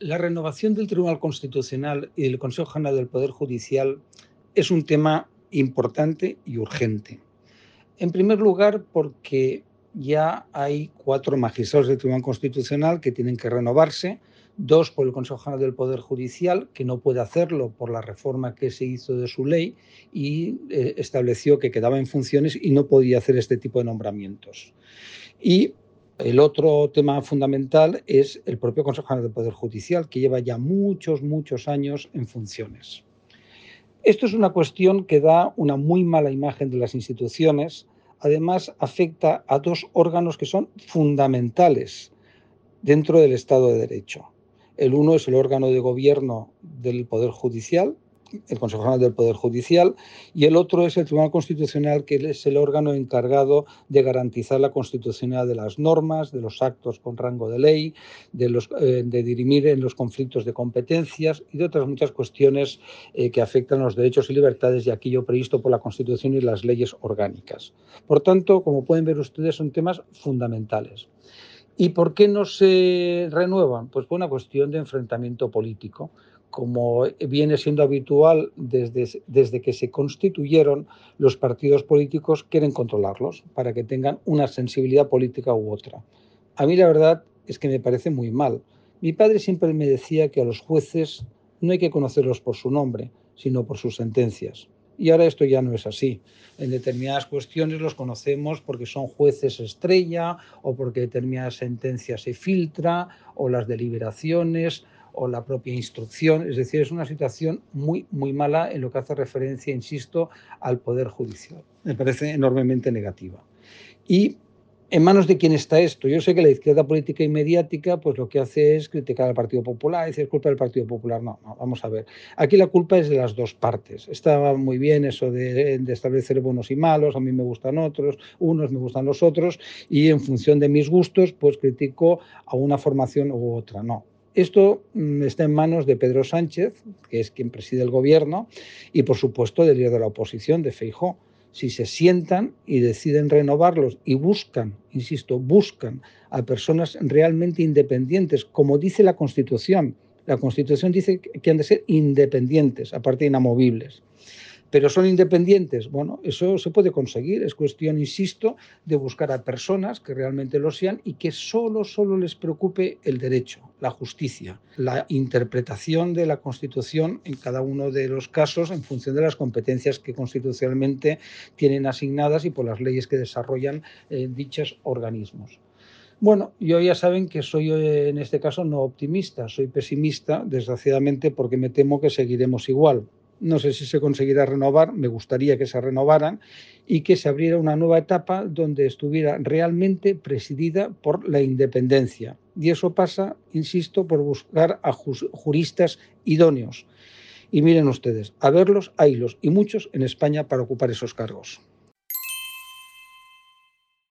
La renovación del Tribunal Constitucional y del Consejo General del Poder Judicial es un tema importante y urgente. En primer lugar, porque ya hay cuatro magistrados del Tribunal Constitucional que tienen que renovarse, dos por el Consejo General del Poder Judicial, que no puede hacerlo por la reforma que se hizo de su ley y eh, estableció que quedaba en funciones y no podía hacer este tipo de nombramientos. Y el otro tema fundamental es el propio Consejo General del Poder Judicial, que lleva ya muchos, muchos años en funciones. Esto es una cuestión que da una muy mala imagen de las instituciones. Además, afecta a dos órganos que son fundamentales dentro del Estado de Derecho. El uno es el órgano de gobierno del Poder Judicial, el Consejo General del Poder Judicial, y el otro es el Tribunal Constitucional, que es el órgano encargado de garantizar la constitucionalidad de las normas, de los actos con rango de ley, de, eh, dirimir en los conflictos de competencias y de otras muchas cuestiones eh, que afectan los derechos y libertades y aquello previsto por la Constitución y las leyes orgánicas. Por tanto, como pueden ver ustedes, son temas fundamentales. ¿Y por qué no se renuevan? Pues por una cuestión de enfrentamiento político como viene siendo habitual desde, desde, que se constituyeron, los partidos políticos quieren controlarlos para que tengan una sensibilidad política u otra. A mí la verdad es que me parece muy mal. Mi padre siempre me decía que a los jueces no hay que conocerlos por su nombre, sino por sus sentencias. Y ahora esto ya no es así. En determinadas cuestiones los conocemos porque son jueces estrella o porque determinadas sentencias se filtra o las deliberaciones o la propia instrucción. Es decir, es una situación muy, muy mala en lo que hace referencia, insisto, al Poder Judicial. Me parece enormemente negativa. Y ¿En manos de quién está esto? Yo sé que la izquierda política y mediática pues lo que hace es criticar al Partido Popular, decir es culpa del Partido Popular. No, no, vamos a ver. Aquí la culpa es de las dos partes. Estaba muy bien eso de, de, establecer buenos y malos, a mí me gustan otros, unos me gustan los otros, y en función de mis gustos pues critico a una formación u otra. No, esto mm, está en manos de Pedro Sánchez, que es quien preside el gobierno, y por supuesto del líder de la oposición, de Feijó. Si se sientan y deciden renovarlos y buscan, insisto, buscan a personas realmente independientes, como dice la Constitución. La Constitución dice que han de ser independientes, aparte inamovibles pero son independientes. Bueno, eso se puede conseguir. Es cuestión, insisto, de buscar a personas que realmente lo sean y que solo, solo les preocupe el derecho, la justicia, la interpretación de la Constitución en cada uno de los casos en función de las competencias que constitucionalmente tienen asignadas y por las leyes que desarrollan eh, dichos organismos. Bueno, yo ya saben que soy eh, en este caso no optimista, soy pesimista, desgraciadamente, porque me temo que seguiremos igual. No sé si se conseguirá renovar, me gustaría que se renovaran y que se abriera una nueva etapa donde estuviera realmente presidida por la independencia. Y eso pasa, insisto, por buscar a juristas idóneos. Y miren ustedes, a verlos, haylos y muchos en España para ocupar esos cargos.